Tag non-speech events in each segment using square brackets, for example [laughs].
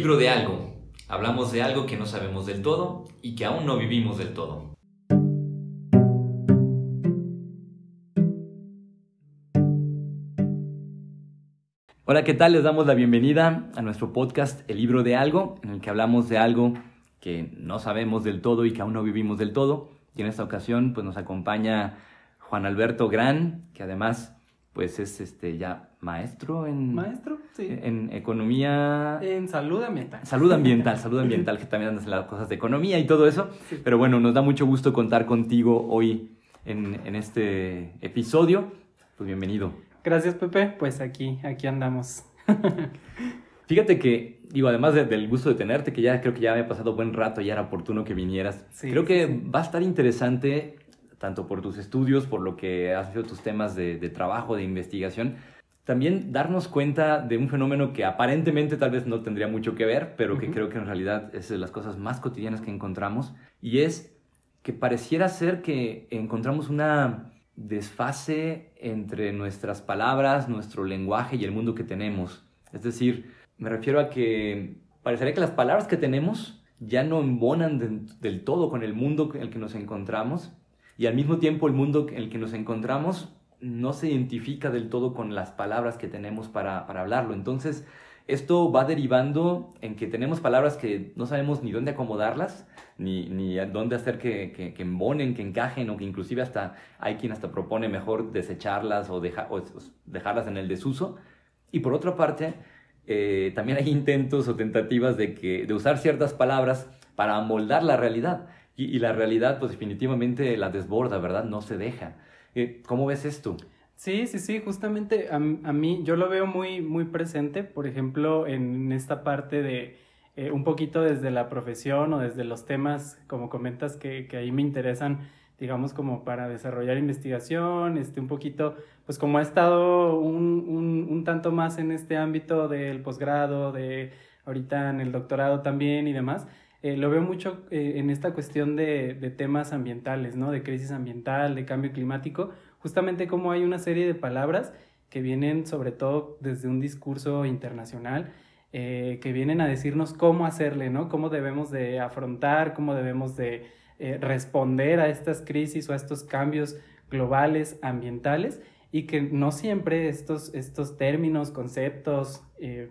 libro de algo. Hablamos de algo que no sabemos del todo y que aún no vivimos del todo. Hola, ¿qué tal? Les damos la bienvenida a nuestro podcast El libro de algo, en el que hablamos de algo que no sabemos del todo y que aún no vivimos del todo. Y en esta ocasión pues nos acompaña Juan Alberto Gran, que además pues es este ya maestro en maestro sí. en economía. En salud ambiental. Salud ambiental [laughs] salud ambiental que también andas en las cosas de economía y todo eso. Pero bueno nos da mucho gusto contar contigo hoy en, en, este episodio. Pues bienvenido. Gracias Pepe. Pues aquí aquí andamos. [laughs] Fíjate que digo además del gusto de tenerte que ya creo que ya me ha pasado buen rato ya era oportuno que vinieras. Creo que va a estar interesante tanto por tus estudios, por lo que has hecho tus temas de, trabajo, de investigación, también darnos cuenta de un fenómeno que aparentemente tal vez no tendría mucho que ver, pero que creo que en realidad es de las cosas más cotidianas que encontramos, y es que pareciera ser que encontramos una desfase entre nuestras palabras, nuestro lenguaje y el mundo que tenemos. Es decir, me refiero a que parecería que las palabras que tenemos ya no embonan del todo con el mundo en el que nos encontramos y al mismo tiempo el mundo en el que nos encontramos no se identifica del todo con las palabras que tenemos para, para hablarlo. Entonces, esto va derivando en que tenemos palabras que no sabemos ni dónde acomodarlas, ni, ni dónde hacer que, que, que, embonen, que encajen, o que inclusive hasta hay quien hasta propone mejor desecharlas o, o dejarlas en el desuso. Y por otra parte, eh, también hay intentos o tentativas de, que, de usar ciertas palabras para amoldar la realidad. Y, la realidad, pues definitivamente la desborda, ¿verdad? No se deja. Eh, ¿Cómo ves esto? Sí, sí, sí, justamente a, mí yo lo veo muy, muy presente, por ejemplo, en esta parte de eh, un poquito desde la profesión o desde los temas, como comentas, que, que ahí me interesan, digamos, como para desarrollar investigación, este, un poquito, pues como ha estado un, un, un tanto más en este ámbito del posgrado, de ahorita en el doctorado también y demás, eh, lo veo mucho eh, en esta cuestión de, de, temas ambientales, ¿no? De crisis ambiental, de cambio climático, justamente como hay una serie de palabras que vienen sobre todo desde un discurso internacional, eh, que vienen a decirnos cómo hacerle, ¿no? Cómo debemos de afrontar, cómo debemos de responder a estas crisis o a estos cambios globales ambientales y que no siempre estos, estos términos, conceptos,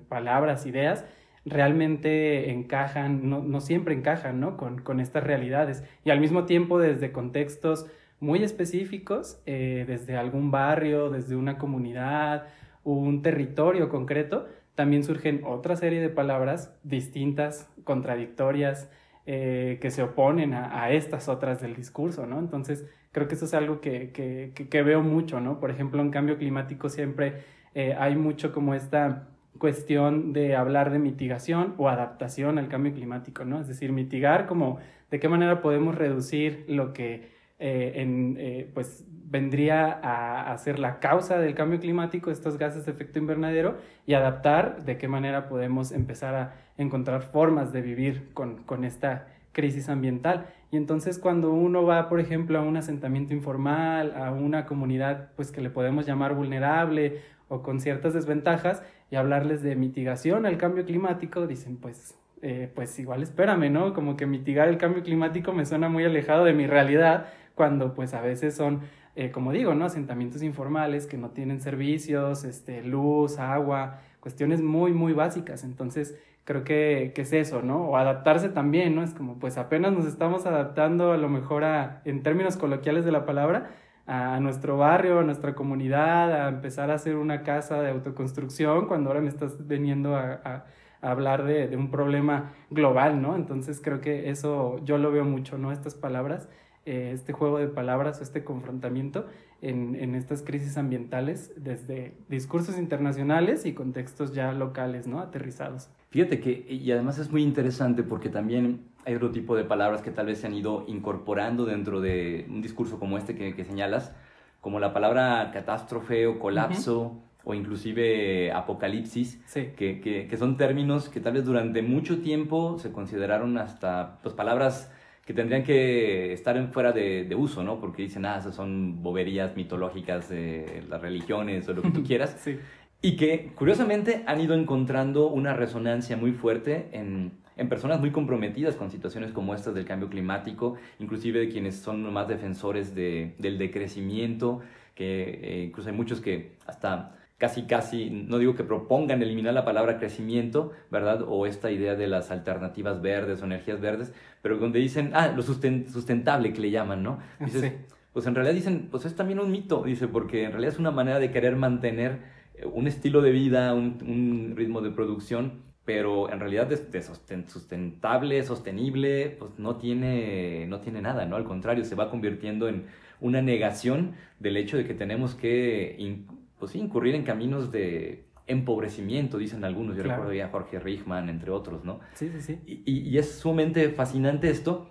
palabras, ideas, realmente encajan, no, no siempre encajan, ¿no? Con, con, estas realidades. Y al mismo tiempo desde contextos muy específicos, eh, desde algún barrio, desde una comunidad, un territorio concreto, también surgen otra serie de palabras distintas, contradictorias, eh, que se oponen a, estas otras del discurso, ¿no? Entonces, creo que eso es algo que, que, que veo mucho, ¿no? Por ejemplo, en cambio climático siempre eh, hay mucho como esta cuestión de hablar de mitigación o adaptación al cambio climático, ¿no? Es decir, mitigar como de qué manera podemos reducir lo que eh, eh, pues vendría a, ser la causa del cambio climático, estos gases de efecto invernadero, y adaptar de qué manera podemos empezar a encontrar formas de vivir con, con esta crisis ambiental. Y entonces cuando uno va, por ejemplo, a un asentamiento informal, a una comunidad pues que le podemos llamar vulnerable o con ciertas desventajas, y hablarles de mitigación al cambio climático, dicen, pues, eh, pues igual espérame, ¿no? Como que mitigar el cambio climático me suena muy alejado de mi realidad, cuando pues a veces son, eh, como digo, ¿no? Asentamientos informales que no tienen servicios, este, luz, agua, cuestiones muy, muy básicas. Entonces, creo que, que, es eso, ¿no? O adaptarse también, ¿no? Es como, pues apenas nos estamos adaptando a lo mejor a, en términos coloquiales de la palabra, a nuestro barrio, a nuestra comunidad, a empezar a hacer una casa de autoconstrucción, cuando ahora me estás veniendo a, hablar de, un problema global, ¿no? Entonces creo que eso yo lo veo mucho, ¿no? Estas palabras, eh, este juego de palabras o este confrontamiento en, en, estas crisis ambientales desde discursos internacionales y contextos ya locales, ¿no? Aterrizados. Fíjate que, y además es muy interesante porque también hay otro tipo de palabras que tal vez se han ido incorporando dentro de un discurso como este que, señalas, como la palabra catástrofe o colapso. o inclusive apocalipsis, que, que, son términos que tal vez durante mucho tiempo se consideraron hasta pues, palabras que tendrían que estar en fuera de, de, uso, ¿no? Porque dicen, ah, esas son boberías mitológicas de las religiones o lo que tú [laughs] quieras. Sí. Y que curiosamente han ido encontrando una resonancia muy fuerte en, en personas muy comprometidas con situaciones como estas del cambio climático, inclusive de quienes son más defensores de, del decrecimiento, que eh, incluso hay muchos que hasta casi, casi, no digo que propongan eliminar la palabra crecimiento, ¿verdad? O esta idea de las alternativas verdes o energías verdes, pero donde dicen, ah, lo sustentable que le llaman, ¿no? Dices, Pues en realidad dicen, pues es también un mito, dice, porque en realidad es una manera de querer mantener un estilo de vida, un, ritmo de producción, pero en realidad de, sustentable, sostenible, pues no tiene, no tiene nada, ¿no? Al contrario, se va convirtiendo en una negación del hecho de que tenemos que pues sí, incurrir en caminos de empobrecimiento, dicen algunos. Yo recuerdo ya a Jorge Richman, entre otros, ¿no? Sí, sí, sí. Y, es sumamente fascinante esto,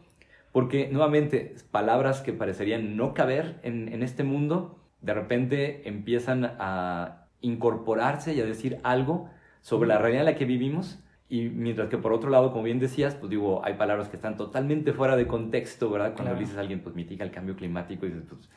porque nuevamente, palabras que parecerían no caber en, en este mundo, de repente empiezan a incorporarse y a decir algo sobre la realidad en la que vivimos. Y mientras que por otro lado, como bien decías, pues digo, hay palabras que están totalmente fuera de contexto, ¿verdad? Cuando le dices a alguien, pues mitiga el cambio climático, y dices, pues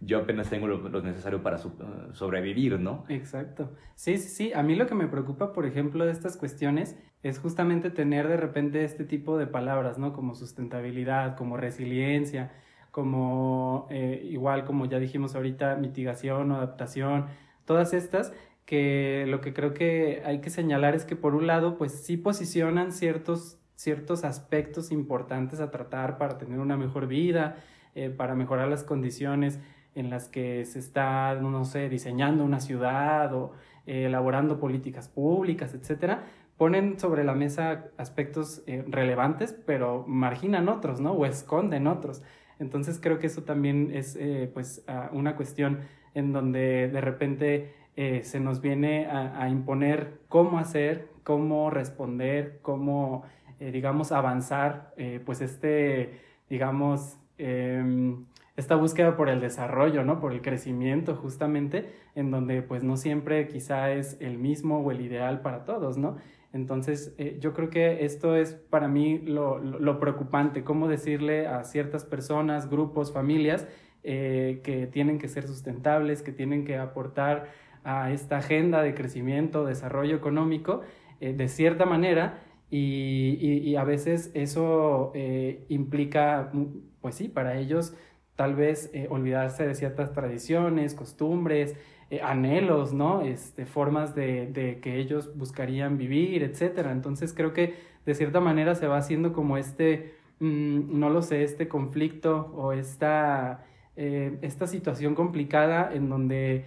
yo apenas tengo lo, necesario para sobrevivir, ¿no? Exacto. Sí, sí, sí. A mí lo que me preocupa, por ejemplo, de estas cuestiones es justamente tener de repente este tipo de palabras, ¿no? Como sustentabilidad, como resiliencia, como eh, igual como ya dijimos ahorita, mitigación o adaptación, todas estas que lo que creo que hay que señalar es que por un lado, pues sí posicionan ciertos, ciertos aspectos importantes a tratar para tener una mejor vida, eh, para mejorar las condiciones en las que se está, no sé, diseñando una ciudad o eh, elaborando políticas públicas, etcétera, ponen sobre la mesa aspectos eh, relevantes, pero marginan otros, ¿no? O esconden otros. Entonces creo que eso también es, eh, pues, una cuestión en donde de repente se nos viene a, imponer cómo hacer, cómo responder, cómo, digamos, avanzar, pues, este, digamos, em, esta búsqueda por el desarrollo, ¿no? Por el crecimiento justamente, en donde pues no siempre quizá es el mismo o el ideal para todos, ¿no? Entonces, eh, yo creo que esto es para mí lo, preocupante, cómo decirle a ciertas personas, grupos, familias, eh, que tienen que ser sustentables, que tienen que aportar a esta agenda de crecimiento, desarrollo económico, eh, de cierta manera, y, y a veces eso implica, pues sí, para ellos tal vez eh, olvidarse de ciertas tradiciones, costumbres, eh, anhelos, ¿no? Este, formas de, que ellos buscarían vivir, etc. Entonces creo que de cierta manera se va haciendo como este, mm, no lo sé, este conflicto o esta, eh, esta situación complicada en donde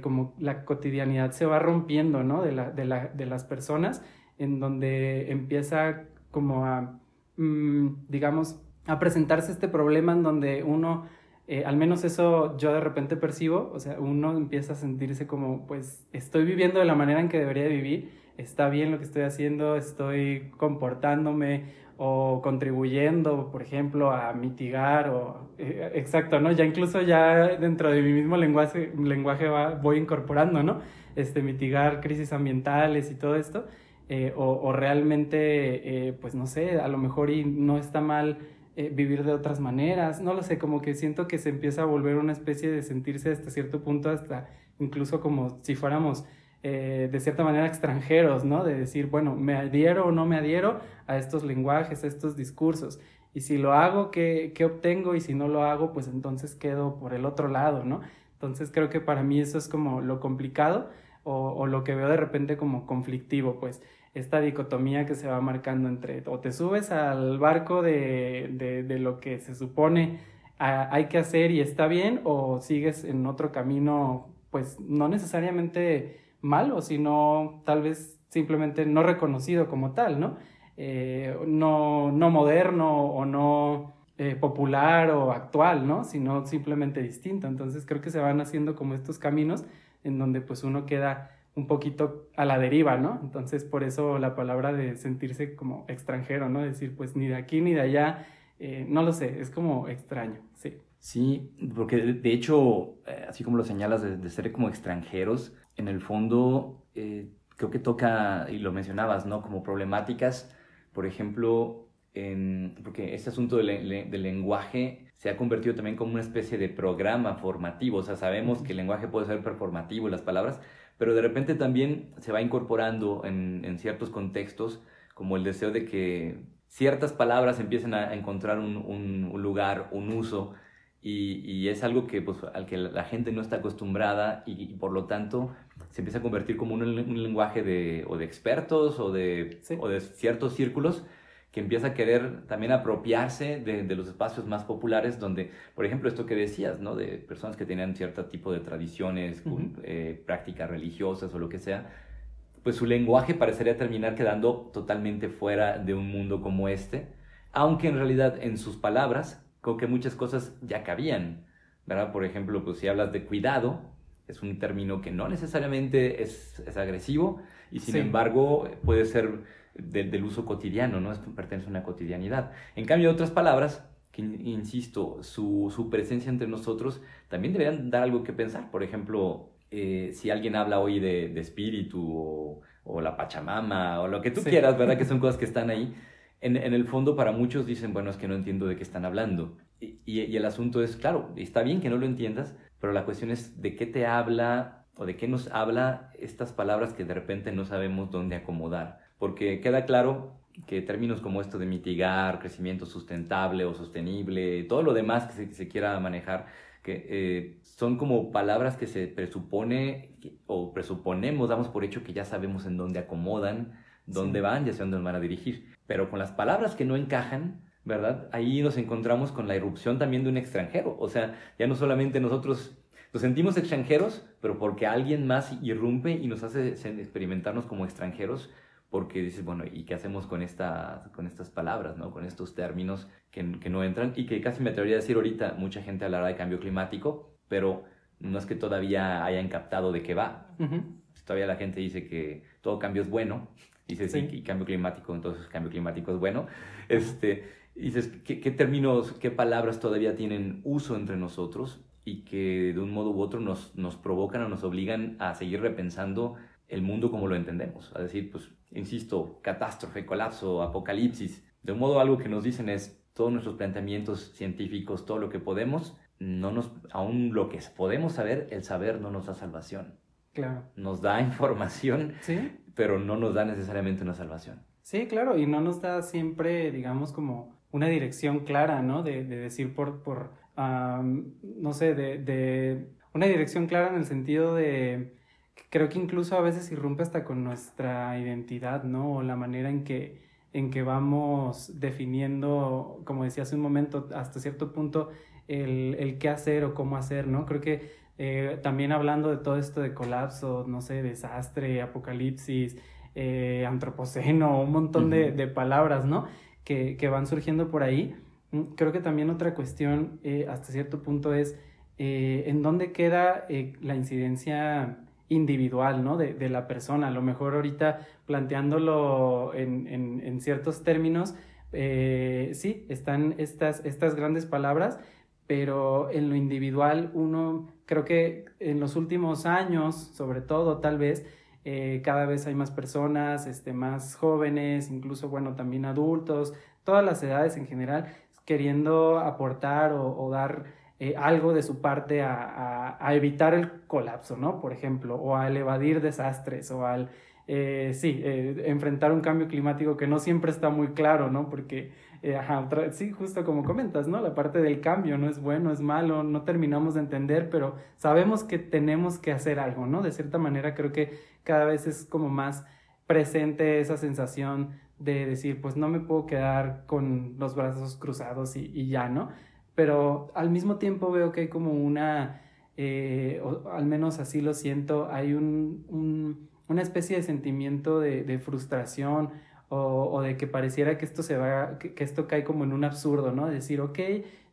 como la cotidianidad se va rompiendo, ¿no? De, la, de, la, de las personas, en donde empieza como a, mm, digamos, a presentarse este problema en donde uno, eh, al menos eso yo de repente percibo, o sea, uno empieza a sentirse como, pues, estoy viviendo de la manera en que debería vivir, está bien lo que estoy haciendo, estoy comportándome o contribuyendo, por ejemplo, a mitigar o eh, exacto, ¿no? Ya incluso ya dentro de mi mismo lenguaje, lenguaje va, voy incorporando, ¿no? Este, mitigar crisis ambientales y todo esto, eh, o, o, realmente, pues no sé, a lo mejor y no está mal eh, vivir de otras maneras, no lo sé, como que siento que se empieza a volver una especie de sentirse hasta cierto punto, hasta incluso como si fuéramos eh, de cierta manera extranjeros, ¿no? De decir, bueno, me adhiero o no me adhiero a estos lenguajes, a estos discursos. Y si lo hago, ¿qué, qué obtengo? Y si no lo hago, pues entonces quedo por el otro lado, ¿no? Entonces creo que para mí eso es como lo complicado o, o lo que veo de repente como conflictivo, pues esta dicotomía que se va marcando entre o te subes al barco de, de, lo que se supone hay que hacer y está bien o sigues en otro camino pues no necesariamente malo, sino tal vez simplemente no reconocido como tal, ¿no? Eh, no, no moderno o no eh, popular o actual, ¿no? Sino simplemente distinto. Entonces creo que se van haciendo como estos caminos en donde pues uno queda un poquito a la deriva, ¿no? Entonces, por eso la palabra de sentirse como extranjero, ¿no? Decir, pues ni de aquí ni de allá, eh, no lo sé, es como extraño, sí. Sí, porque de hecho, eh, así como lo señalas, de, ser como extranjeros, en el fondo eh, creo que toca, y lo mencionabas, ¿no? Como problemáticas, por ejemplo, en, porque este asunto del, lenguaje se ha convertido también como una especie de programa formativo. O sea, sabemos que el lenguaje puede ser performativo, las palabras, pero de repente también se va incorporando en, ciertos contextos como el deseo de que ciertas palabras empiecen a encontrar un, lugar, un uso, y, es algo que, pues, al que la gente no está acostumbrada y, por lo tanto se empieza a convertir como un, lenguaje de, o de expertos o de, o de ciertos círculos que empieza a querer también apropiarse de, los espacios más populares donde, por ejemplo, esto que decías, ¿no? De personas que tenían cierto tipo de tradiciones, eh, prácticas religiosas o lo que sea, pues su lenguaje parecería terminar quedando totalmente fuera de un mundo como este, aunque en realidad en sus palabras creo que muchas cosas ya cabían, ¿verdad? Por ejemplo, pues si hablas de cuidado, es un término que no necesariamente es, es agresivo y sin embargo puede ser del uso cotidiano, ¿no? Esto pertenece a una cotidianidad. En cambio, otras palabras, que insisto, su, su presencia entre nosotros también deberían dar algo que pensar. Por ejemplo, eh, si alguien habla hoy de, de espíritu o, la Pachamama o lo que tú quieras, ¿verdad? Que son [laughs] cosas que están ahí. En, en, el fondo, para muchos dicen, bueno, es que no entiendo de qué están hablando. Y, y, el asunto es, claro, está bien que no lo entiendas, pero la cuestión es de qué te habla o de qué nos habla estas palabras que de repente no sabemos dónde acomodar porque queda claro que términos como esto de mitigar, crecimiento sustentable o sostenible, todo lo demás que se, quiera manejar, que eh, son como palabras que se presupone o presuponemos, damos por hecho que ya sabemos en dónde acomodan, dónde van y hacia dónde nos van a dirigir. Pero con las palabras que no encajan, ¿verdad? Ahí nos encontramos con la irrupción también de un extranjero. O sea, ya no solamente nosotros nos sentimos extranjeros, pero porque alguien más irrumpe y nos hace experimentarnos como extranjeros, porque dices, bueno, ¿y qué hacemos con, esta, con estas palabras, ¿no? con estos términos que, que, no entran? Y que casi me atrevería a decir ahorita, mucha gente hablará de cambio climático, pero no es que todavía hayan captado de qué va. Todavía la gente dice que todo cambio es bueno, dice sí, y cambio climático, entonces cambio climático es bueno. Este, dices, ¿qué, ¿qué, términos, qué palabras todavía tienen uso entre nosotros y que de un modo u otro nos, nos provocan o nos obligan a seguir repensando el mundo como lo entendemos? A decir, pues insisto, catástrofe, colapso, apocalipsis. De un modo algo que nos dicen es todos nuestros planteamientos científicos, todo lo que podemos, no nos, aún lo que podemos saber, el saber no nos da salvación. Claro. Nos da [laughs] información, ¿Sí? pero no nos da necesariamente una salvación. Sí, claro, y no nos da siempre, digamos, como una dirección clara, ¿no? De, decir por, por no sé, de, de, una dirección clara en el sentido de creo que incluso a veces irrumpe hasta con nuestra identidad, ¿no? O la manera en que, en que vamos definiendo, como decía hace un momento, hasta cierto punto, el, el qué hacer o cómo hacer, ¿no? Creo que eh, también hablando de todo esto de colapso, no sé, desastre, apocalipsis, eh, antropoceno, un montón de, de, palabras, ¿no? Que, que, van surgiendo por ahí. Mm, creo que también otra cuestión eh, hasta cierto punto es en dónde queda la incidencia individual, ¿no? De, de, la persona. A lo mejor ahorita planteándolo en, en, en ciertos términos, eh, sí, están estas, estas grandes palabras, pero en lo individual uno, creo que en los últimos años, sobre todo tal vez, eh, cada vez hay más personas, este, más jóvenes, incluso, bueno, también adultos, todas las edades en general, queriendo aportar o, o dar eh, algo de su parte a, evitar el colapso, ¿no? Por ejemplo, o al evadir desastres, o al, eh, sí, eh, enfrentar un cambio climático que no siempre está muy claro, ¿no? Porque, ajá, sí, justo como comentas, ¿no? La parte del cambio no es bueno, es malo, no terminamos de entender, pero sabemos que tenemos que hacer algo, ¿no? De cierta manera creo que cada vez es como más presente esa sensación de decir, pues no me puedo quedar con los brazos cruzados y ya, ¿no? Pero al mismo tiempo veo que hay como una, eh, o al menos así lo siento, hay un, un, una especie de sentimiento de, de frustración o, o, de que pareciera que esto se va, que, que, esto cae como en un absurdo, ¿no? Decir, ok,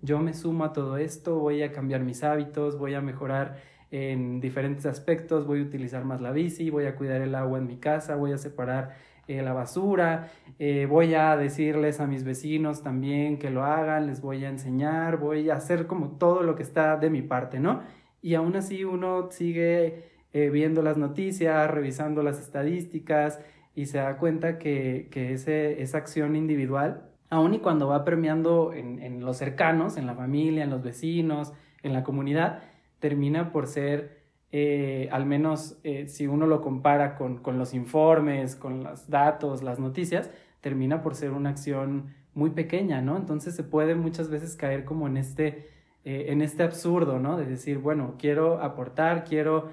yo me sumo a todo esto, voy a cambiar mis hábitos, voy a mejorar en diferentes aspectos, voy a utilizar más la bici, voy a cuidar el agua en mi casa, voy a separar eh, la basura, eh, voy a decirles a mis vecinos también que lo hagan, les voy a enseñar, voy a hacer como todo lo que está de mi parte, ¿no? Y aún así uno sigue eh, viendo las noticias, revisando las estadísticas y se da cuenta que, que ese, esa acción individual aun y cuando va premiando en, los cercanos, en la familia, en los vecinos, en la comunidad, termina por ser, eh, al menos eh, si uno lo compara con, con, los informes, con los datos, las noticias, termina por ser una acción muy pequeña, ¿no? Entonces se puede muchas veces caer como en este, eh, en este absurdo, ¿no? De decir, bueno, quiero aportar, quiero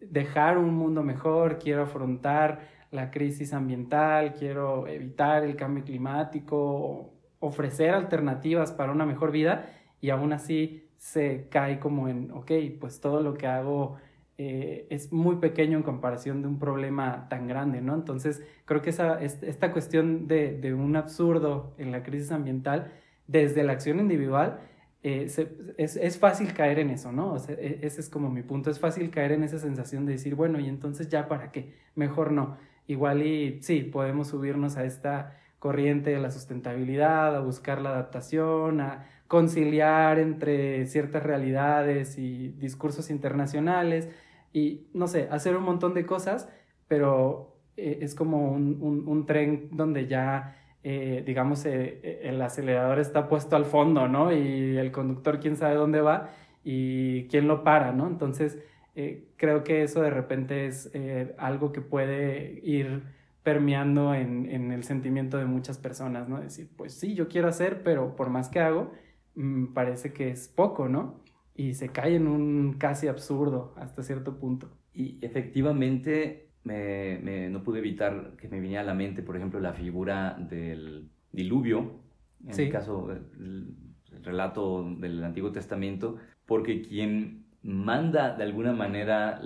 dejar un mundo mejor, quiero afrontar la crisis ambiental, quiero evitar el cambio climático, ofrecer alternativas para una mejor vida y aún así se cae como en, ok, pues todo lo que hago eh, es muy pequeño en comparación de un problema tan grande, ¿no? Entonces creo que esa, esta cuestión de, de un absurdo en la crisis ambiental desde la acción individual eh, es, es, fácil caer en eso, ¿no? E, ese es como mi punto, es fácil caer en esa sensación de decir, bueno, y entonces ya para qué, mejor no igual y sí, podemos subirnos a esta corriente de la sustentabilidad, a buscar la adaptación, a conciliar entre ciertas realidades y discursos internacionales y, no sé, hacer un montón de cosas, pero eh, es como un, tren donde ya, eh, digamos, eh, el acelerador está puesto al fondo, ¿no? Y el conductor quién sabe dónde va y quién lo para, ¿no? Entonces, creo que eso de repente es algo que puede ir permeando en, en, el sentimiento de muchas personas, ¿no? Decir, pues sí, yo quiero hacer, pero por más que hago, mm, parece que es poco, ¿no? Y se cae en un casi absurdo hasta cierto punto. Y efectivamente me, me, no pude evitar que me viniera a la mente, por ejemplo, la figura del diluvio, en el caso, del relato del Antiguo Testamento, porque quien manda de alguna manera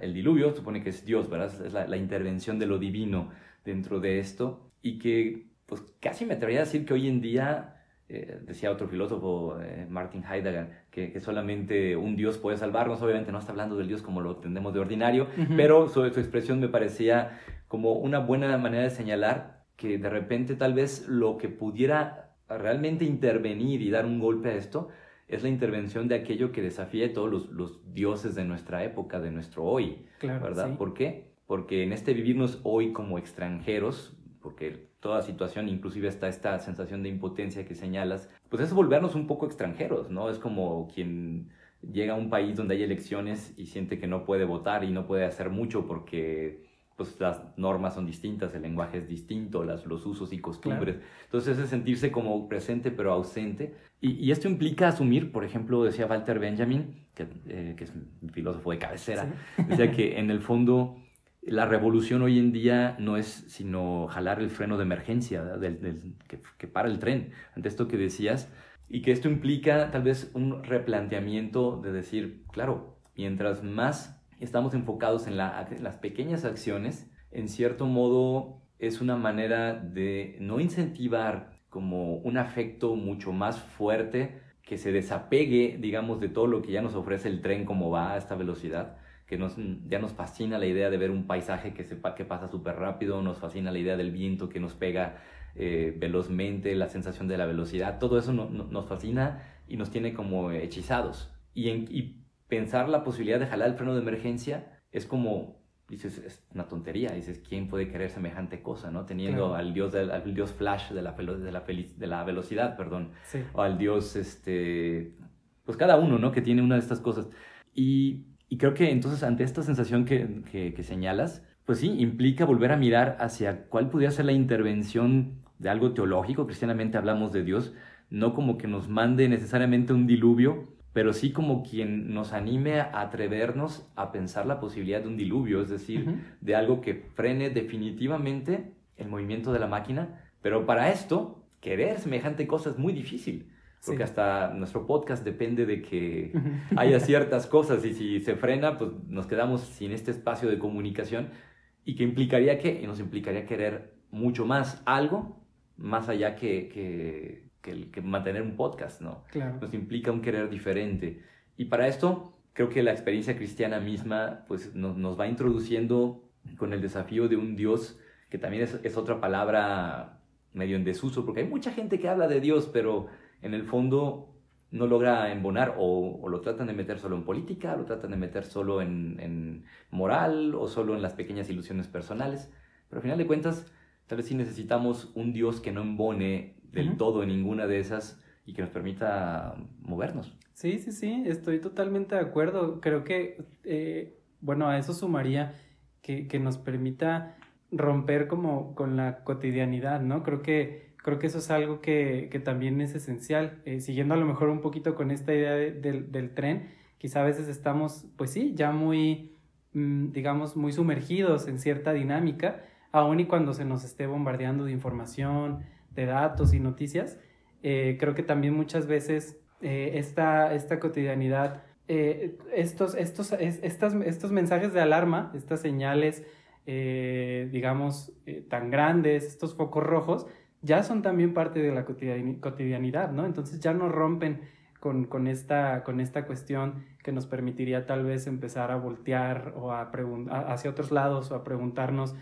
el diluvio, supone que es Dios, ¿verdad? Es la, intervención de lo divino dentro de esto y que pues casi me atrevería a decir que hoy en día, eh, decía otro filósofo, eh, Martin Heidegger, que, solamente un Dios puede salvarnos, obviamente no está hablando del Dios como lo entendemos de ordinario, pero su, su expresión me parecía como una buena manera de señalar que de repente tal vez lo que pudiera realmente intervenir y dar un golpe a esto, es la intervención de aquello que desafía todos los, los dioses de nuestra época, de nuestro hoy, ¿verdad? ¿Por qué? Porque en este vivirnos hoy como extranjeros, porque toda situación, inclusive está esta sensación de impotencia que señalas, pues es volvernos un poco extranjeros, ¿no? Es como quien llega a un país donde hay elecciones y siente que no puede votar y no puede hacer mucho porque pues las normas son distintas, el lenguaje es distinto, las, los usos y costumbres. Entonces es sentirse como presente pero ausente. Y, esto implica asumir, por ejemplo, decía Walter Benjamin, que, eh, que es un filósofo de cabecera, decía que en el fondo la revolución hoy en día no es sino jalar el freno de emergencia del, que, para el tren. Ante esto que decías, y que esto implica tal vez un replanteamiento de decir, claro, mientras más estamos enfocados en, las pequeñas acciones, en cierto modo es una manera de no incentivar como un afecto mucho más fuerte que se desapegue, digamos, de todo lo que ya nos ofrece el tren como va a esta velocidad, que nos, ya nos fascina la idea de ver un paisaje que sepa que pasa súper rápido, nos fascina la idea del viento que nos pega eh, velozmente, la sensación de la velocidad, todo eso nos fascina y nos tiene como hechizados. Y, en, y pensar la posibilidad de jalar el freno de emergencia es como, dices, es una tontería, dices, ¿quién puede querer semejante cosa, no? Teniendo al, dios al dios Flash de la, de la, de la velocidad, perdón, o al dios, este, pues cada uno, ¿no? Que tiene una de estas cosas. Y, y creo que entonces ante esta sensación que, que, que señalas, pues sí, implica volver a mirar hacia cuál pudiera ser la intervención de algo teológico, cristianamente hablamos de Dios, no como que nos mande necesariamente un diluvio, pero sí como quien nos anime a atrevernos a pensar la posibilidad de un diluvio, es decir, de algo que frene definitivamente el movimiento de la máquina, pero para esto, querer semejante cosa es muy difícil, porque hasta nuestro podcast depende de que haya [laughs] ciertas cosas y si se frena, pues nos quedamos sin este espacio de comunicación y que implicaría que, nos implicaría querer mucho más algo, más allá que, que que, mantener un podcast, ¿no? Claro. Nos implica un querer diferente. Y para esto, creo que la experiencia cristiana misma, pues nos, nos va introduciendo con el desafío de un Dios, que también es, es, otra palabra medio en desuso, porque hay mucha gente que habla de Dios, pero en el fondo no logra embonar o, o, lo tratan de meter solo en política, lo tratan de meter solo en, en, moral o solo en las pequeñas ilusiones personales. Pero al final de cuentas, tal vez sí necesitamos un Dios que no embone del todo en ninguna de esas y que nos permita movernos. Sí, sí, sí, estoy totalmente de acuerdo. Creo que, eh, bueno, a eso sumaría que, que, nos permita romper como con la cotidianidad, ¿no? Creo que, creo que eso es algo que, que también es esencial. Eh, siguiendo a lo mejor un poquito con esta idea del tren, quizá a veces estamos, pues sí, ya muy, mm, digamos, muy sumergidos en cierta dinámica, aun y cuando se nos esté bombardeando de información, de datos y noticias, eh, creo que también muchas veces eh, esta, esta cotidianidad, eh, estos, estos, estas, estos mensajes de alarma, estas señales, digamos, tan grandes, estos focos rojos, ya son también parte de la cotidianidad, ¿no? Entonces ya nos rompen con, con, esta, con esta cuestión que nos permitiría tal vez empezar a voltear o a hacia otros lados o a preguntarnos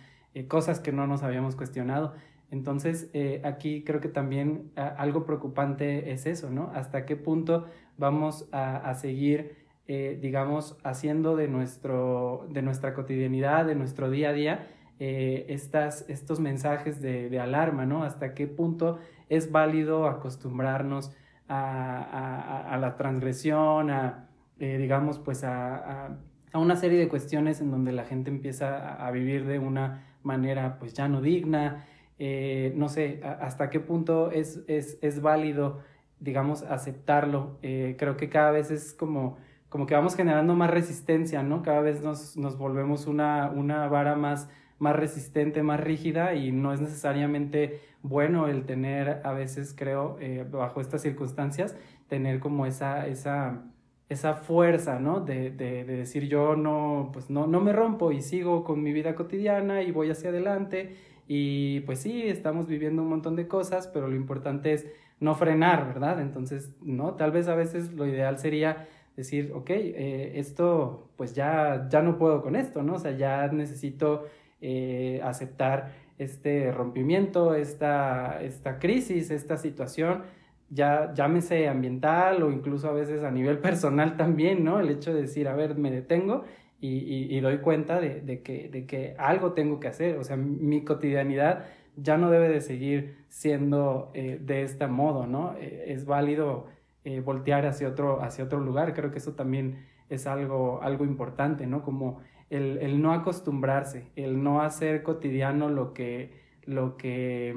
cosas que no nos habíamos cuestionado. Entonces, eh, aquí creo que también algo preocupante es eso, ¿no? Hasta qué punto vamos a, seguir, eh, digamos, haciendo de, nuestro, de nuestra cotidianidad, de nuestro día a día, eh, estas, estos mensajes de, alarma, ¿no? Hasta qué punto es válido acostumbrarnos a, la transgresión, a, digamos, pues a, una serie de cuestiones en donde la gente empieza a, vivir de una manera, pues ya no digna, eh, no sé, hasta qué punto es, es, es válido, digamos, aceptarlo. Eh, creo que cada vez es como, como que vamos generando más resistencia, ¿no? Cada vez nos, nos volvemos una, una vara más, más resistente, más rígida y no es necesariamente bueno el tener, a veces creo, eh, bajo estas circunstancias, tener como esa, esa, esa fuerza, ¿no? De, de, de, decir yo no, pues no, no me rompo y sigo con mi vida cotidiana y voy hacia adelante y pues sí, estamos viviendo un montón de cosas, pero lo importante es no frenar, ¿verdad? Entonces, no, tal vez a veces lo ideal sería decir, ok, eh, esto, pues ya, ya no puedo con esto, ¿no? O sea, ya necesito eh, aceptar este rompimiento, esta, esta crisis, esta situación, ya llámese ambiental o incluso a veces a nivel [laughs] personal también, ¿no? El hecho de decir, a ver, me detengo y, doy cuenta de, que, de que algo tengo que hacer. O sea, mi cotidianidad ya no debe de seguir siendo eh, de este modo, ¿no? Eh, es válido eh, voltear hacia otro, hacia otro lugar. Creo que eso también es algo, algo importante, ¿no? Como el, no acostumbrarse, el no hacer cotidiano lo que, lo que,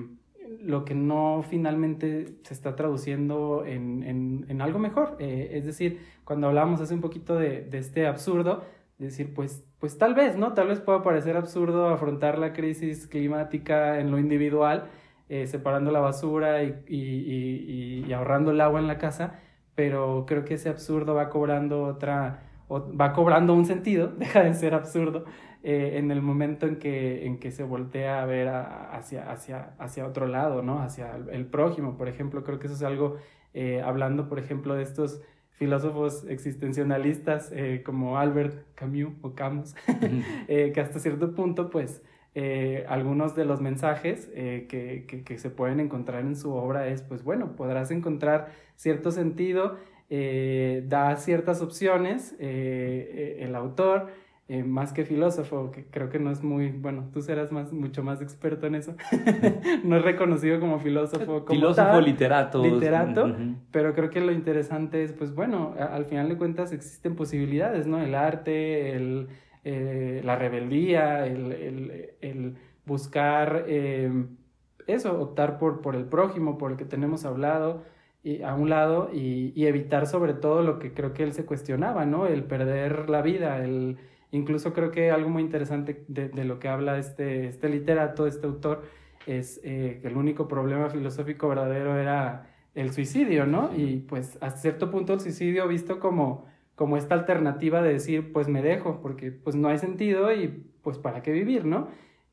lo que no finalmente se está traduciendo en, en, en algo mejor. es decir, cuando hablamos hace un poquito de, de este absurdo, decir, pues, pues tal vez, ¿no? Tal vez pueda parecer absurdo afrontar la crisis climática en lo individual, eh, separando la basura y, y, y, ahorrando el agua en la casa, pero creo que ese absurdo va cobrando otra, va cobrando un sentido, [laughs] deja de ser absurdo, eh, en el momento en que, en que se voltea a ver hacia, hacia, hacia otro lado, ¿no? Hacia el, prójimo, por ejemplo, creo que eso es algo, eh, hablando, por ejemplo, de estos filósofos existencialistas eh, como Albert Camus o Camus, [laughs] eh, que hasta cierto punto, pues, eh, algunos de los mensajes que, que, que, se pueden encontrar en su obra es, pues bueno, podrás encontrar cierto sentido, da ciertas opciones el autor, eh, más que filósofo, que creo que no es muy, bueno, tú serás más, mucho más experto en eso. [laughs] no es reconocido como filósofo. Como filósofo, literato. Literato, pero creo que lo interesante es, pues bueno, al final de cuentas existen posibilidades, ¿no? El arte, el, eh, la rebeldía, el, el, el buscar eh, eso, optar por, por el prójimo, por el que tenemos hablado. Y a un lado y, y evitar sobre todo lo que creo que él se cuestionaba, ¿no? El perder la vida, el, Incluso creo que algo muy interesante de, de lo que habla este, este literato, este autor, es eh, que el único problema filosófico verdadero era el suicidio, ¿no? Y pues a cierto punto el suicidio visto como, como esta alternativa de decir, pues me dejo, porque pues no hay sentido y pues para qué vivir, ¿no?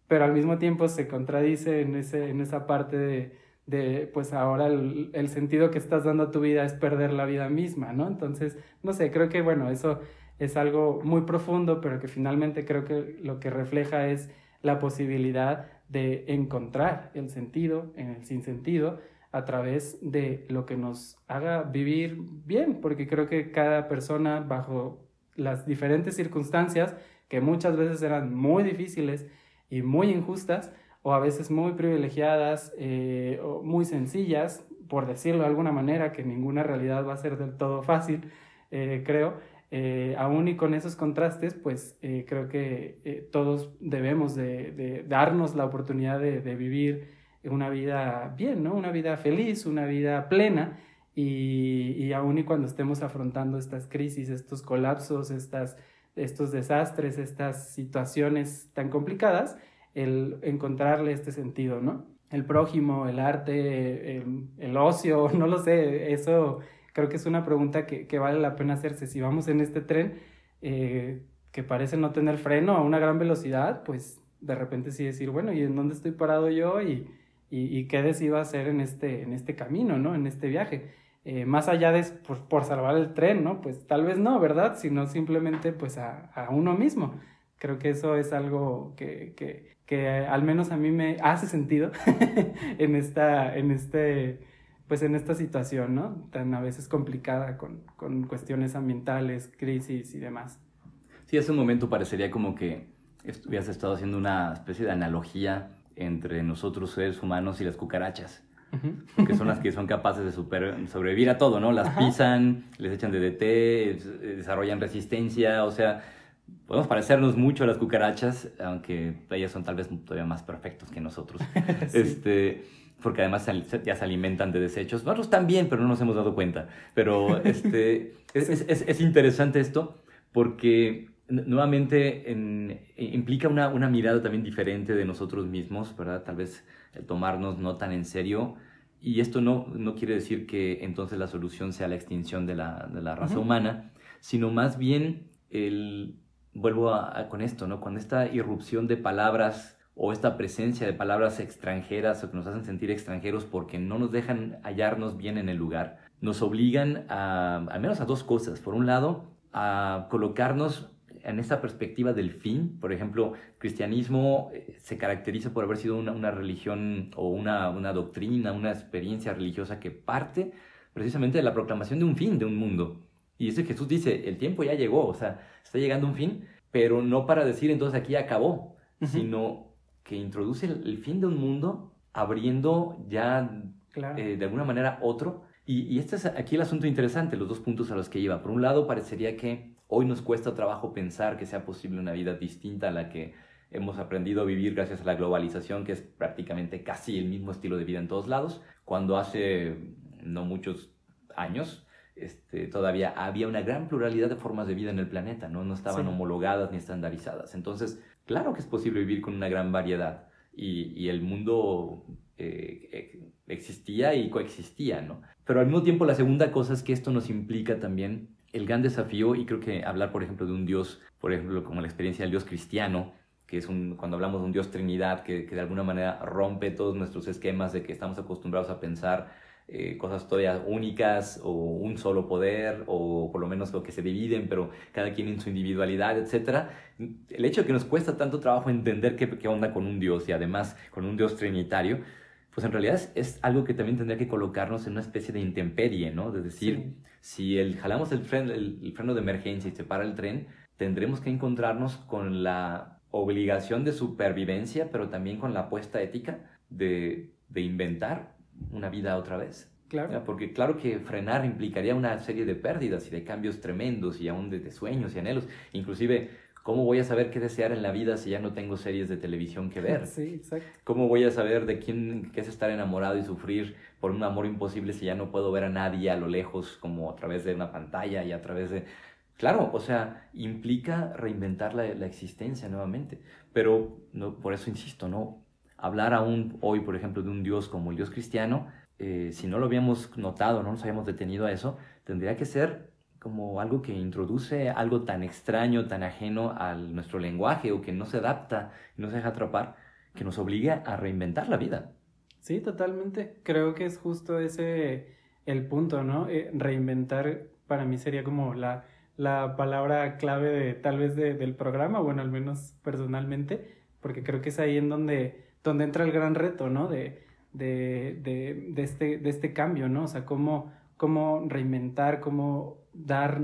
Pero al mismo tiempo se contradice en, ese, en esa parte de, de pues ahora el, sentido que estás dando a tu vida es perder la vida misma, ¿no? Entonces, no sé, creo que bueno, eso es algo muy profundo, pero que finalmente creo que lo que refleja es la posibilidad de encontrar el sentido en el sinsentido a través de lo que nos haga vivir bien, porque creo que cada persona bajo las diferentes circunstancias, que muchas veces eran muy difíciles y muy injustas, o a veces muy privilegiadas eh, o muy sencillas, por decirlo de alguna manera, que ninguna realidad va a ser del todo fácil, eh, creo. Eh, aún y con esos contrastes, pues creo que todos debemos de, darnos la oportunidad de, vivir una vida bien, ¿no? Una vida feliz, una vida plena. Y, y aún y cuando estemos afrontando estas crisis, estos colapsos, estas, estos desastres, estas situaciones tan complicadas, el encontrarle este sentido, ¿no? El prójimo, el arte, el, ocio, [laughs] no lo sé, eso creo que es una pregunta que, vale la pena hacerse. Si vamos en este tren eh, que parece no tener freno a una gran velocidad, pues de repente sí decir, bueno, ¿y en dónde estoy parado yo? Y, y, qué decido hacer en este, en este camino, ¿no? En este viaje. Eh, más allá de por, salvar el tren, ¿no? Pues tal vez no, ¿verdad? Sino simplemente pues a, a uno mismo. Creo que eso es algo que, que, que al menos a mí me hace sentido [laughs] en esta, en este, pues en esta situación, ¿no? Tan a veces complicada con, con cuestiones ambientales, crisis y demás. Sí, hace un momento parecería como que hubieras estado haciendo una especie de analogía entre nosotros seres humanos y las cucarachas. que son las que son capaces de sobrevivir a todo, ¿no? Las pisan, les echan DDT, desarrollan resistencia, o sea, podemos parecernos mucho a las cucarachas, aunque ellas son tal vez todavía más perfectos que nosotros. [laughs] este, porque además ya se alimentan de desechos. Nosotros también, pero no nos hemos dado cuenta. Pero [laughs] este, es, es, es, interesante esto porque nuevamente implica una, una, mirada también diferente de nosotros mismos, ¿verdad? Tal vez el tomarnos no tan en serio. Y esto no, no quiere decir que entonces la solución sea la extinción de la, de la raza humana, sino más bien el vuelvo con esto, ¿no? Con esta irrupción de palabras o esta presencia de palabras extranjeras o que nos hacen sentir extranjeros porque no nos dejan hallarnos bien en el lugar, nos obligan al menos a dos cosas. Por un lado, a colocarnos en esta perspectiva del fin. Por ejemplo, cristianismo eh, se caracteriza por haber sido una, religión o una doctrina, una experiencia religiosa que parte precisamente de la proclamación de un fin, de un mundo. Y eso Jesús dice, el tiempo ya llegó, o sea, está llegando un fin, pero no para decir entonces aquí acabó, sino que introduce el, fin de un mundo abriendo ya eh, de alguna manera otro. Y, este es aquí el asunto interesante, los dos puntos a los que iba. Por un lado, parecería que hoy nos cuesta trabajo pensar que sea posible una vida distinta a la que hemos aprendido a vivir gracias a la globalización, que es prácticamente casi el mismo estilo de vida en todos lados, cuando hace no muchos años este, todavía había una gran pluralidad de formas de vida en el planeta, ¿no? No estaban homologadas ni estandarizadas. Entonces, claro que es posible vivir con una gran variedad y, el mundo eh, existía y coexistía, ¿no? Pero al mismo tiempo la segunda cosa es que esto nos implica también el gran desafío y creo que hablar, por ejemplo, de un Dios, por ejemplo, como la experiencia del Dios cristiano, que es un, cuando hablamos de un Dios Trinidad, que, que de alguna manera rompe todos nuestros esquemas de que estamos acostumbrados a pensar eh, cosas todavía únicas o un solo poder o por lo menos lo que se dividen, pero cada quien en su individualidad, etc. El hecho de que nos cuesta tanto trabajo entender qué, qué onda con un Dios y además con un Dios trinitario, pues en realidad es, algo que también tendría que colocarnos en una especie de intemperie, ¿no? Es decir, si el, jalamos el freno, el, freno de emergencia y se para el tren, tendremos que encontrarnos con la obligación de supervivencia, pero también con la apuesta ética de, de inventar una vida otra vez. Claro. Porque claro que frenar implicaría una serie de pérdidas y de cambios tremendos y aún de, sueños y anhelos. Inclusive, ¿cómo voy a saber qué desear en la vida si ya no tengo series de televisión que ver? [laughs] Sí, exacto. ¿Cómo voy a saber de quién qué es estar enamorado y sufrir por un amor imposible si ya no puedo ver a nadie a lo lejos como a través de una pantalla y a través de... Claro, o sea, implica reinventar la, la existencia nuevamente. Pero no, por eso insisto, no, hablar aún hoy, por ejemplo, de un Dios como el Dios cristiano, eh, si no lo habíamos notado, no nos habíamos detenido a eso, tendría que ser como algo que introduce algo tan extraño, tan ajeno a nuestro lenguaje o que no se adapta, no se deja atrapar, que nos obliga a reinventar la vida. Sí, totalmente. Creo que es justo ese el punto, ¿no? Eh, reinventar para mí sería como la, la palabra clave de tal vez del programa, bueno, al menos personalmente, porque creo que es ahí en donde donde entra el gran reto, ¿no? De, de, de, este, de este cambio, ¿no? O sea, cómo, cómo reinventar, cómo dar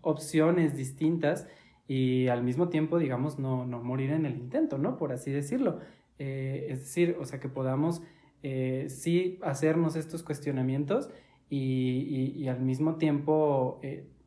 opciones distintas y al mismo tiempo, digamos, no, no morir en el intento, ¿no? Por así decirlo. es decir, o sea, que podamos sí hacernos estos cuestionamientos y, y, al mismo tiempo,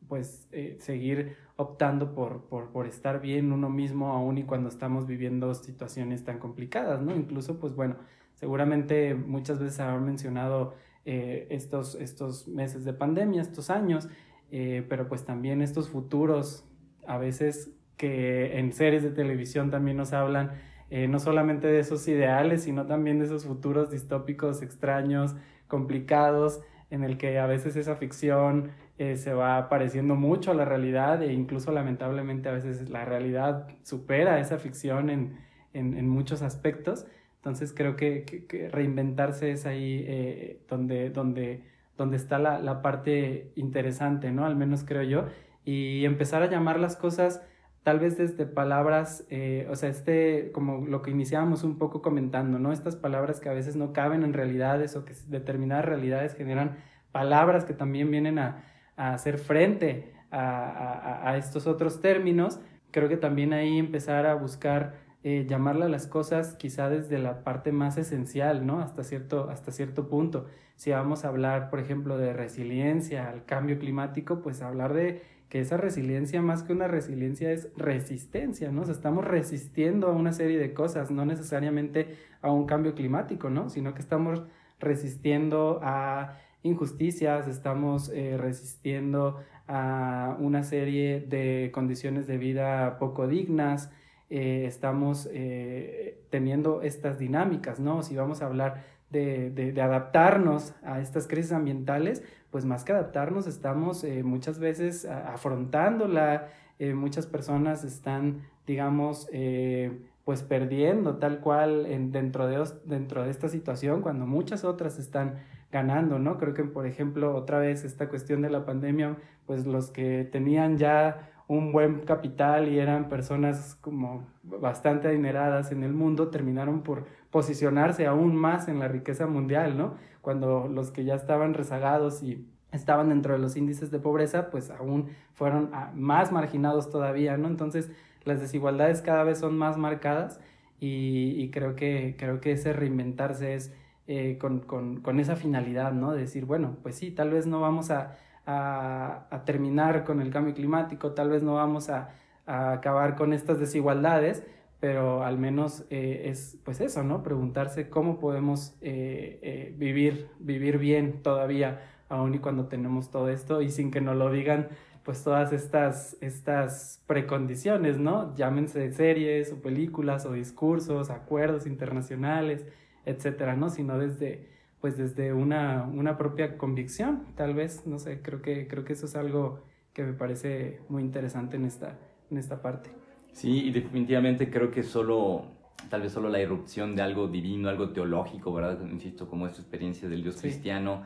pues, seguir optando por, por, estar bien uno mismo aún y cuando estamos viviendo situaciones tan complicadas, ¿no? Incluso, pues bueno, seguramente muchas veces habrán mencionado eh, estos, estos meses de pandemia, estos años, eh, pero pues también estos futuros, a veces que en series de televisión también nos hablan eh, no solamente de esos ideales, sino también de esos futuros distópicos extraños, complicados, en el que a veces esa ficción eh, se va pareciendo mucho a la realidad e incluso lamentablemente a veces la realidad supera esa ficción en, en, muchos aspectos. Entonces creo que, reinventarse es ahí eh, donde, donde, donde está la, la, parte interesante, ¿no? Al menos creo yo. Y empezar a llamar las cosas tal vez desde palabras, eh, o sea, este, como lo que iniciábamos un poco comentando, ¿no? Estas palabras que a veces no caben en realidades o que determinadas realidades generan palabras que también vienen a, a hacer frente a, a, estos otros términos. Creo que también ahí empezar a buscar eh, llamarle a las cosas quizá desde la parte más esencial, ¿no? Hasta cierto, hasta cierto punto. Si vamos a hablar, por ejemplo, de resiliencia al cambio climático, pues hablar de que esa resiliencia más que una resiliencia es resistencia, ¿no? Estamos resistiendo a una serie de cosas, no necesariamente a un cambio climático, ¿no? Sino que estamos resistiendo a injusticias, estamos eh, resistiendo a una serie de condiciones de vida poco dignas, eh, estamos eh, teniendo estas dinámicas, ¿no? Si vamos a hablar de, de, adaptarnos a estas crisis ambientales, pues más que adaptarnos, estamos muchas veces afrontándola, muchas personas están, digamos, pues perdiendo tal cual en, dentro, de, dentro de esta situación cuando muchas otras están ganando, ¿no? Creo que, por ejemplo, otra vez esta cuestión de la pandemia, pues los que tenían ya un buen capital y eran personas como bastante adineradas en el mundo, terminaron por posicionarse aún más en la riqueza mundial, ¿no? Cuando los que ya estaban rezagados y estaban dentro de los índices de pobreza, pues aún fueron ah, más marginados todavía, ¿no? Entonces, las desigualdades cada vez son más marcadas y, creo, que, creo que ese reinventarse es eh, con, con, esa finalidad, ¿no? De decir, bueno, pues sí, tal vez no vamos a, a, terminar con el cambio climático, tal vez no vamos a, acabar con estas desigualdades, pero al menos eh, es pues eso, ¿no? Preguntarse cómo podemos eh, vivir, vivir bien todavía, aun y cuando tenemos todo esto y sin que nos lo digan pues todas estas, estas precondiciones, ¿no? Llámense series o películas o discursos, acuerdos internacionales, etcétera, ¿no? Sino desde, pues desde una, una propia convicción, tal vez, no sé, creo que, creo que eso es algo que me parece muy interesante en esta, en esta parte. Sí, y definitivamente creo que solo, tal vez solo la irrupción de algo divino, algo teológico, ¿verdad? Insisto, como esta experiencia del Dios cristiano.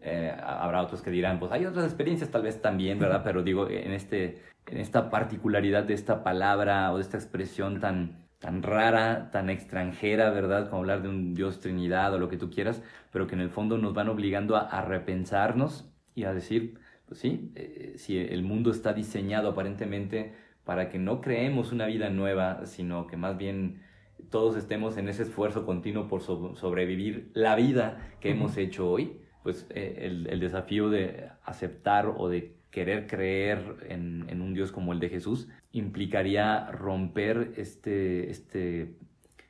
Eh, habrá otros que dirán, pues hay otras experiencias tal vez también, ¿verdad? Pero digo, en, este, en esta particularidad de esta palabra o de esta expresión tan, tan rara, tan extranjera, ¿verdad? Como hablar de un Dios Trinidad o lo que tú quieras, pero que en el fondo nos van obligando a, repensarnos y a decir, pues sí, eh, si el mundo está diseñado aparentemente para que no creemos una vida nueva, sino que más bien todos estemos en ese esfuerzo continuo por sobrevivir la vida que hemos hecho hoy, pues eh, el, desafío de aceptar o de querer creer en, un Dios como el de Jesús implicaría romper este, este,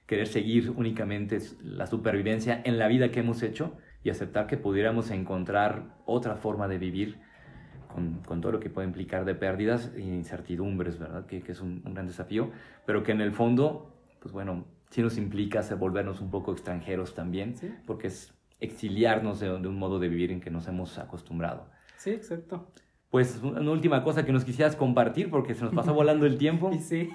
querer seguir únicamente la supervivencia en la vida que hemos hecho y aceptar que pudiéramos encontrar otra forma de vivir con, todo lo que puede implicar de pérdidas e incertidumbres, ¿verdad? Que, es un, gran desafío, pero que en el fondo, pues bueno, sí nos implica volvernos un poco extranjeros también, porque es exiliarnos de, un modo de vivir en que nos hemos acostumbrado. Sí, exacto. Pues una última cosa que nos quisieras compartir, porque se nos pasa volando el tiempo. [laughs] Sí.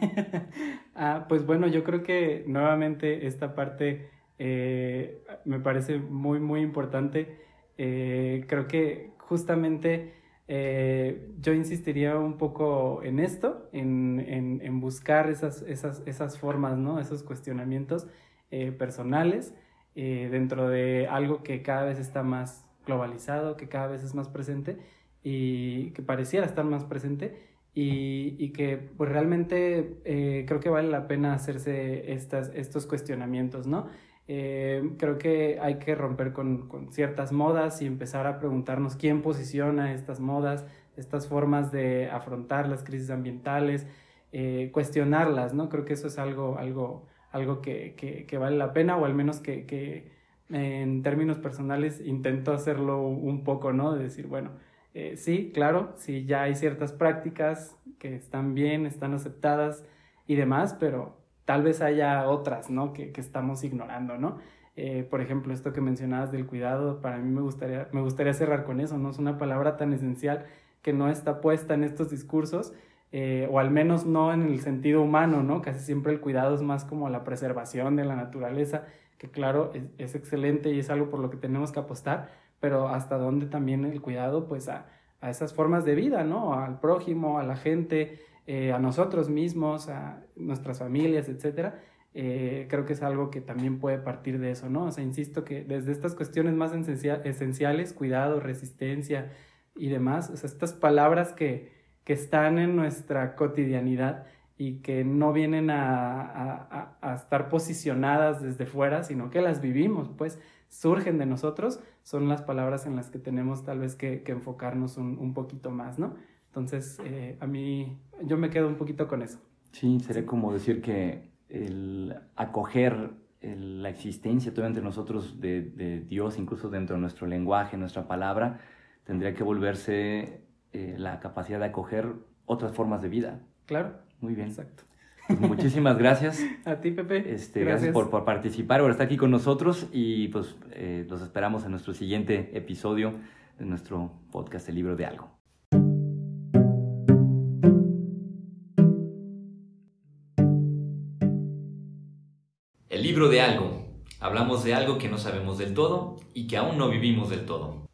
[laughs] ah, pues bueno, yo creo que nuevamente esta parte eh, me parece muy, muy importante. Eh, creo que justamente eh, yo insistiría un poco en esto, en, buscar esas, esas, esas, formas, ¿no? esos cuestionamientos personales dentro de algo que cada vez está más globalizado, que cada vez es más presente y que pareciera estar más presente y, que pues realmente eh, creo que vale la pena hacerse estas, estos cuestionamientos, ¿no? Eh, creo que hay que romper con, con, ciertas modas y empezar a preguntarnos quién posiciona estas modas, estas formas de afrontar las crisis ambientales, eh, cuestionarlas, ¿no? Creo que eso es algo, algo, algo que, que, que vale la pena o al menos que, que, en términos personales intento hacerlo un poco, ¿no? De decir, bueno, eh, sí, claro, sí, ya hay ciertas prácticas que están bien, están aceptadas y demás, pero tal vez haya otras, ¿no? Que, que estamos ignorando, ¿no? Eh, por ejemplo, esto que mencionabas del cuidado, para mí me gustaría, me gustaría cerrar con eso, ¿no? Es una palabra tan esencial que no está puesta en estos discursos, eh, o al menos no en el sentido humano, ¿no? Casi siempre el cuidado es más como la preservación de la naturaleza, que claro, es, excelente y es algo por lo que tenemos que apostar, pero hasta dónde también el cuidado, pues a, a esas formas de vida, ¿no? Al prójimo, a la gente, eh, a nosotros mismos, a nuestras familias, etcétera. Eh, creo que es algo que también puede partir de eso, ¿no? O sea, insisto que desde estas cuestiones más esenciales, cuidado, resistencia y demás, o sea, estas palabras que, que están en nuestra cotidianidad y que no vienen a, a, a, estar posicionadas desde fuera, sino que las vivimos, pues surgen de nosotros, son las palabras en las que tenemos tal vez que, que enfocarnos un, un, poquito más, ¿no? Entonces, eh, a mí, yo me quedo un poquito con eso. Sí, sería como decir que el acoger la existencia todavía entre nosotros de, de, Dios, incluso dentro de nuestro lenguaje, nuestra palabra, tendría que volverse eh, la capacidad de acoger otras formas de vida. Claro. Muy bien. Exacto. Pues muchísimas gracias. [laughs] A ti, Pepe. Este, gracias, por, por, participar, por estar aquí con nosotros y pues eh, los esperamos en nuestro siguiente episodio de nuestro podcast El Libro de Algo. El libro de algo. Hablamos de algo que no sabemos del todo y que aún no vivimos del todo.